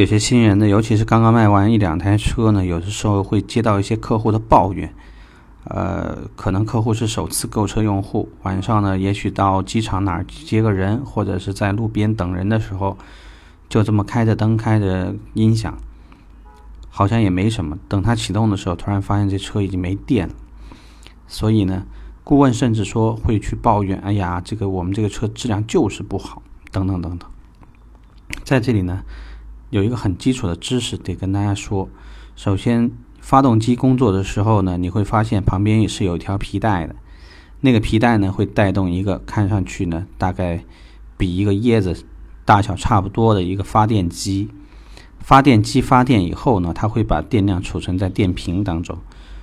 有些新人呢，尤其是刚刚卖完一两台车呢，有的时候会接到一些客户的抱怨。呃，可能客户是首次购车用户，晚上呢，也许到机场哪儿接个人，或者是在路边等人的时候，就这么开着灯、开着音响，好像也没什么。等他启动的时候，突然发现这车已经没电了。所以呢，顾问甚至说会去抱怨：“哎呀，这个我们这个车质量就是不好，等等等等。”在这里呢，有一个很基础的知识得跟大家说。首先，发动机工作的时候呢，你会发现旁边也是有一条皮带的，那个皮带呢会带动一个看上去呢大概比一个椰子大小差不多的一个发电机。发电机发电以后呢，它会把电量储存在电瓶当中，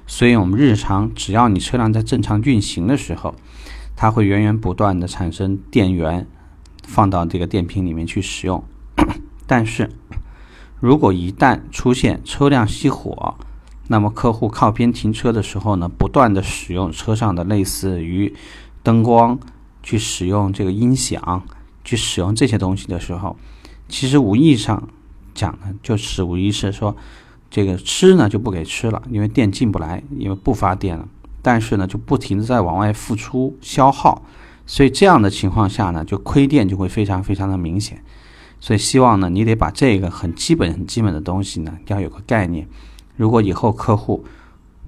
所以我们日常只要你车辆在正常运行的时候，它会源源不断的产生电源，放到这个电瓶里面去使用。但是如果一旦出现车辆熄火，那么客户靠边停车的时候呢，不断的使用车上的类似于灯光，去使用这个音响，去使用这些东西的时候，其实无意上讲呢，就是无疑是说，这个吃呢就不给吃了，因为电进不来，因为不发电了。但是呢，就不停的在往外付出消耗，所以这样的情况下呢，就亏电就会非常非常的明显。所以希望呢，你得把这个很基本很基本的东西呢，要有个概念。如果以后客户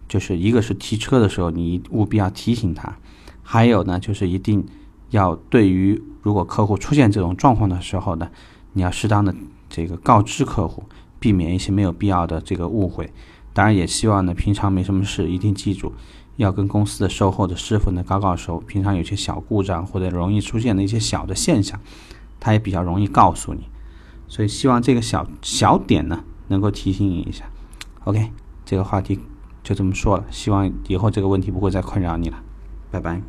就是一个是提车的时候，你务必要提醒他；还有呢，就是一定要对于如果客户出现这种状况的时候呢，你要适当的这个告知客户，避免一些没有必要的这个误会。当然，也希望呢，平常没什么事，一定记住要跟公司的售后的师傅呢搞搞熟。平常有些小故障或者容易出现的一些小的现象，他也比较容易告诉你。所以，希望这个小小点呢，能够提醒你一下。OK，这个话题就这么说了，希望以后这个问题不会再困扰你了，拜拜。